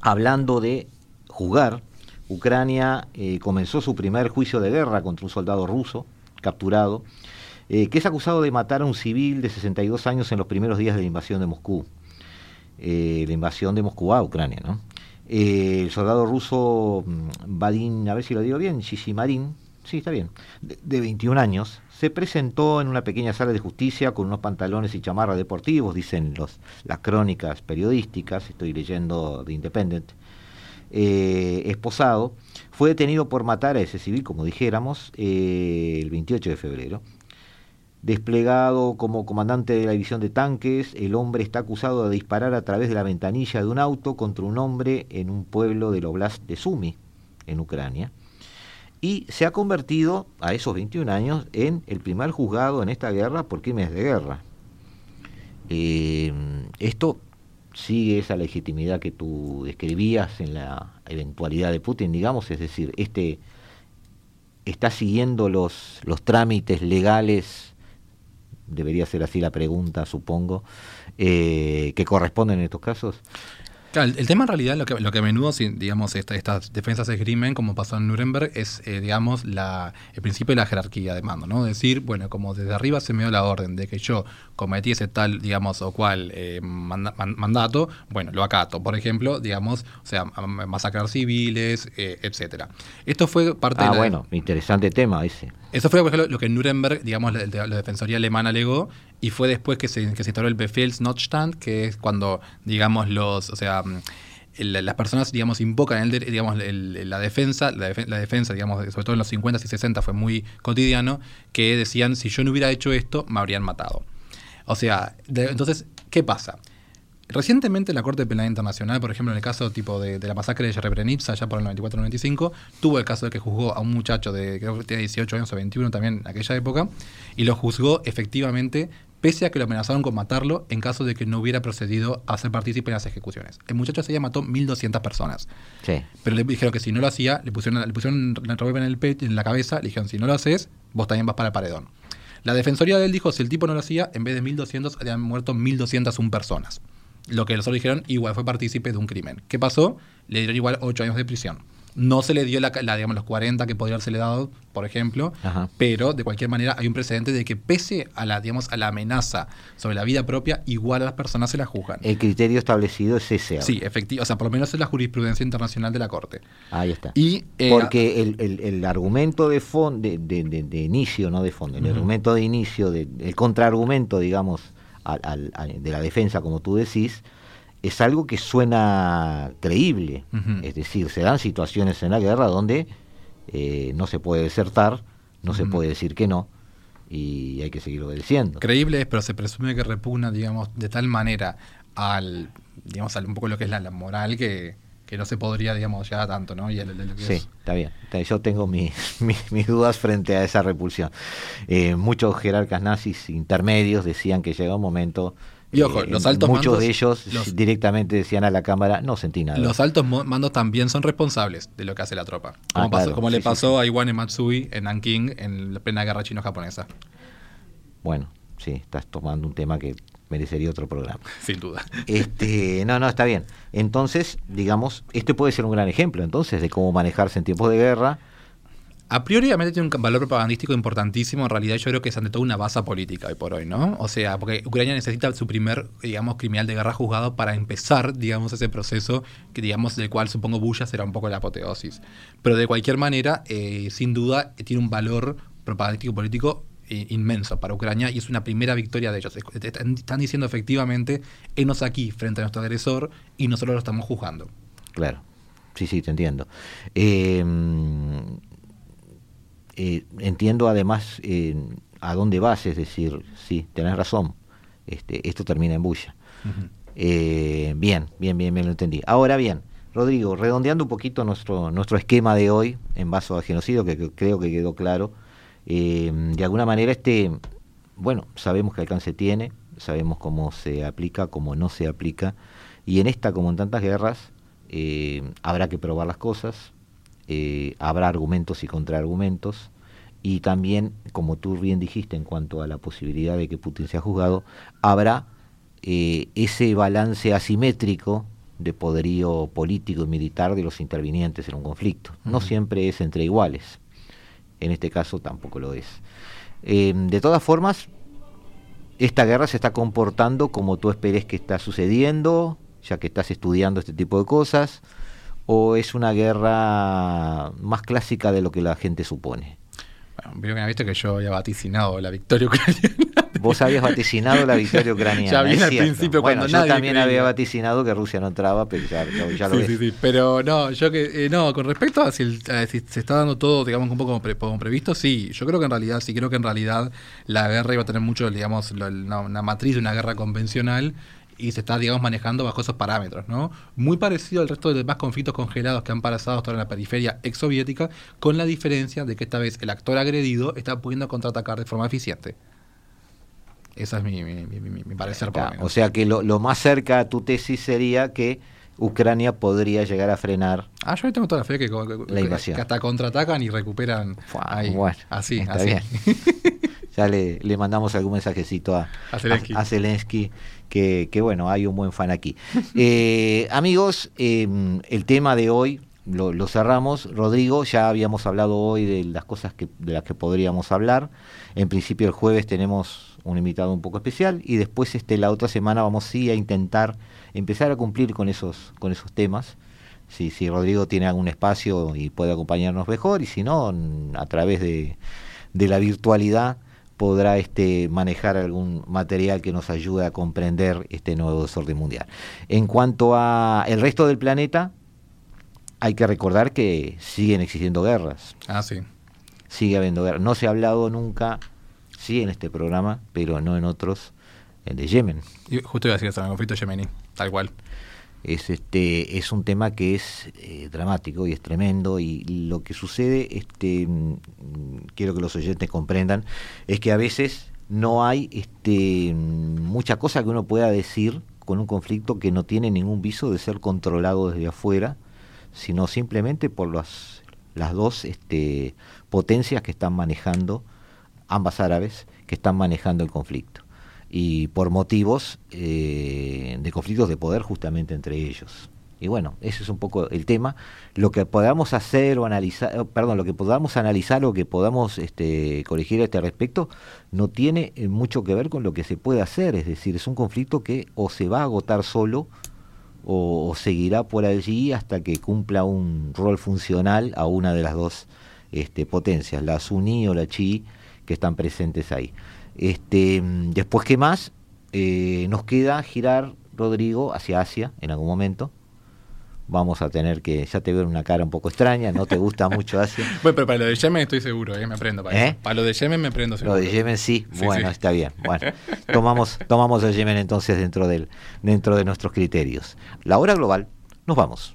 hablando de jugar, Ucrania eh, comenzó su primer juicio de guerra contra un soldado ruso capturado, eh, que es acusado de matar a un civil de 62 años en los primeros días de la invasión de Moscú. la invasión de Moscú a Ucrania, ¿no? el soldado ruso mm, Vadim, a ver si lo digo bien, Shishimarin, sí, está bien, de, 21 años, se presentó en una pequeña sala de justicia con unos pantalones y chamarras deportivos, dicen las crónicas periodísticas, estoy leyendo The Independent, eh, esposado, fue detenido por matar a ese civil, como dijéramos, eh, el 28 de febrero. Desplegado como comandante de la división de tanques, el hombre está acusado de disparar a través de la ventanilla de un auto contra un hombre en un pueblo del oblast de Sumi, en Ucrania y se ha convertido a esos 21 años en el primer juzgado en esta guerra por crímenes de guerra. Eh, esto sigue esa legitimidad que tú describías en la eventualidad de Putin, digamos, es decir, este está siguiendo los, los trámites legales, debería ser así la pregunta, supongo, eh, que corresponden en estos casos el, tema en realidad, lo que, lo que a menudo, digamos, estas defensas de crimen, como pasó en Nuremberg, es, eh, digamos, la, el principio de la jerarquía de mando, ¿no? Decir, bueno, como desde arriba se me dio la orden de que yo cometiese tal, digamos, o cual eh, mandato, bueno, lo acato. Por ejemplo, digamos, o sea, masacrar civiles, eh, etcétera. Esto fue parte ah, de Ah, bueno, interesante tema ese. Eso fue, por ejemplo, lo que en Nuremberg, digamos, la, la, Defensoría Alemana alegó, y fue después que se, que se instaló el Befehlsnotstand, que es cuando, digamos, los, o sea, las personas, digamos, invocan el, digamos, la defensa, la, defensa, digamos, sobre todo en los 50 y 60 fue muy cotidiano, que decían, si yo no hubiera hecho esto, me habrían matado. O sea, entonces, ¿qué pasa? Recientemente la Corte Penal Internacional, por ejemplo, en el caso tipo de, la masacre de Srebrenica, ya por el 94-95, tuvo el caso de que juzgó a un muchacho de, creo que tenía 18 años o 21 también en aquella época, y lo juzgó efectivamente pese a que lo amenazaron con matarlo en caso de que no hubiera procedido a ser partícipe en las ejecuciones. El muchacho ese ya mató 1.200 personas. Sí. Pero le dijeron que si no lo hacía, le pusieron, le pusieron la en, el pecho, en la cabeza, le dijeron, si no lo haces, vos también vas para el paredón. La defensoría de él dijo, si el tipo no lo hacía, en vez de 1.200, habían muerto 1.201 personas. Lo que los otros dijeron, igual fue partícipe de un crimen. ¿Qué pasó? Le dieron igual 8 años de prisión. No se le dio la, digamos, los 40 que podría haberse le dado, por ejemplo, pero de cualquier manera hay un precedente de que pese a la, digamos, a la amenaza sobre la vida propia, igual a las personas se la juzgan. El criterio establecido es ese. Sí, efectivo, o sea, por lo menos es la jurisprudencia internacional de la Corte. Ahí está. Y, eh, Porque el, argumento de, de, de, inicio, no de fondo, el argumento de inicio, el contraargumento, digamos, de la defensa, como tú decís, es algo que suena creíble. Es decir, se dan situaciones en la guerra donde eh, no se puede desertar, no se puede decir que no, y hay que seguir obedeciendo. Creíble es, pero se presume que repugna, digamos, de tal manera al, digamos, al, un poco lo que es la, moral que, que, no se podría, digamos, llegar a tanto, ¿no? Y sí, está bien. Yo tengo mis dudas frente a esa repulsión. Eh, muchos jerarcas nazis intermedios decían que llega un momento y ojo, eh, los altos muchos de ellos directamente decían a la cámara, no sentí nada. Los altos mandos también son responsables de lo que hace la tropa. Como, ah, como le pasó a Iwane Matsui en Nanking en la plena guerra chino-japonesa. Bueno, sí, estás tomando un tema que merecería otro programa. Sin duda. Este, no, no, está bien. Entonces, digamos, este puede ser un gran ejemplo entonces de cómo manejarse en tiempos de guerra a priori, obviamente tiene un valor propagandístico importantísimo. En realidad, yo creo que es ante todo una base política hoy por hoy, ¿no? O sea, porque Ucrania necesita su primer, digamos, criminal de guerra juzgado para empezar, digamos, ese proceso, que digamos, del cual supongo Bulla será un poco la apoteosis. Pero de cualquier manera, eh, sin duda, tiene un valor propagandístico político eh, inmenso para Ucrania y es una primera victoria de ellos. Están diciendo efectivamente, enos aquí frente a nuestro agresor y nosotros lo estamos juzgando. Claro. Sí, sí, te entiendo. Eh, eh, entiendo además eh, a dónde vas, es decir, sí, tenés razón, este, esto termina en bulla. Bien, bien, bien, bien lo entendí. Ahora bien, Rodrigo, redondeando un poquito nuestro, nuestro esquema de hoy en vaso a genocidio, que, creo que quedó claro, de alguna manera este, bueno, sabemos qué alcance tiene, sabemos cómo se aplica, cómo no se aplica, y en esta, como en tantas guerras, habrá que probar las cosas, eh, habrá argumentos y contraargumentos, y también, como tú bien dijiste, en cuanto a la posibilidad de que Putin sea juzgado, habrá eh, ese balance asimétrico de poderío político y militar de los intervinientes en un conflicto. No siempre es entre iguales. En este caso tampoco lo es. Eh, de todas formas, esta guerra se está comportando como tú esperes que está sucediendo, ya que estás estudiando este tipo de cosas, o es una guerra más clásica de lo que la gente supone. Bueno, vieron que viste que yo había vaticinado la victoria ucraniana. Vos habías vaticinado la victoria ucraniana. Ya bien al cierto. principio, bueno, cuando yo nadie también creía. había vaticinado que Rusia no entraba, pero ya, ya- ya lo sí, ves. sí, sí. Pero no, yo que eh, no, con respecto a si, el- a si se está dando todo, digamos, un poco como, pre- como previsto, sí. Yo creo que en realidad, sí creo que en realidad la guerra iba a tener mucho, digamos, lo- una, una matriz de una guerra convencional y se está, digamos, manejando bajo esos parámetros, ¿no? Muy parecido al resto de demás conflictos congelados que han pasado hasta ahora en la periferia exsoviética, con la diferencia de que esta vez el actor agredido está pudiendo contraatacar de forma eficiente. Esa es mi, mi, mi- mi- mi parecer, por menos. O sea que lo, lo más cerca a tu tesis sería que Ucrania podría llegar a frenar. Ah, yo tengo toda la fe que, que- La invasión. que hasta contraatacan y recuperan ahí. Bueno, así, está así. bien. ya le, le mandamos algún mensajecito a, A Zelensky. a- a Zelensky, que, que bueno, hay un buen fan aquí. Eh, amigos, eh, el tema de hoy lo, lo cerramos. Rodrigo, ya habíamos hablado hoy de las cosas que, de las que podríamos hablar. En principio el jueves tenemos un invitado un poco especial y después este la otra semana vamos sí a intentar empezar a cumplir con esos con esos temas. Si, si Rodrigo tiene algún espacio y puede acompañarnos mejor y si no a través de, de la virtualidad podrá este manejar algún material que nos ayude a comprender este nuevo desorden mundial. En cuanto a el resto del planeta, hay que recordar que siguen existiendo guerras. Ah, sí. Sigue habiendo guerras. No se ha hablado nunca, sí en este programa, pero no en otros, eh, de Yemen. Y justo iba a decir eso, el conflicto yemení, tal cual. Es, este, es un tema que es eh, dramático y es tremendo y lo que sucede, este, mm, quiero que los oyentes comprendan, es que a veces no hay este, mm, mucha cosa que uno pueda decir con un conflicto que no tiene ningún viso de ser controlado desde afuera, sino simplemente por las, las dos este, potencias que están manejando, ambas árabes, que están manejando el conflicto y por motivos eh, de conflictos de poder justamente entre ellos. Y bueno, ese es un poco el tema. Lo que podamos hacer o analizar, eh, perdón, lo que podamos analizar o que podamos este, corregir a este respecto, no tiene eh, mucho que ver con lo que se puede hacer. Es decir, es un conflicto que o se va a agotar solo o, seguirá por allí hasta que cumpla un rol funcional a una de las dos este, potencias, la suní o la chií, que están presentes ahí. Este, después, ¿qué más? Eh, nos queda girar, Rodrigo, hacia Asia en algún momento. Vamos a tener que, ya te veo una cara un poco extraña, no te gusta mucho Asia. Bueno, pero para lo de Yemen estoy seguro, eh, me aprendo para ¿Eh? eso. Para lo de Yemen me aprendo Lo seguro. de Yemen sí, Sí, bueno, sí. está bien. Bueno, tomamos, tomamos el Yemen entonces dentro, del, dentro de nuestros criterios. La hora global, nos vamos.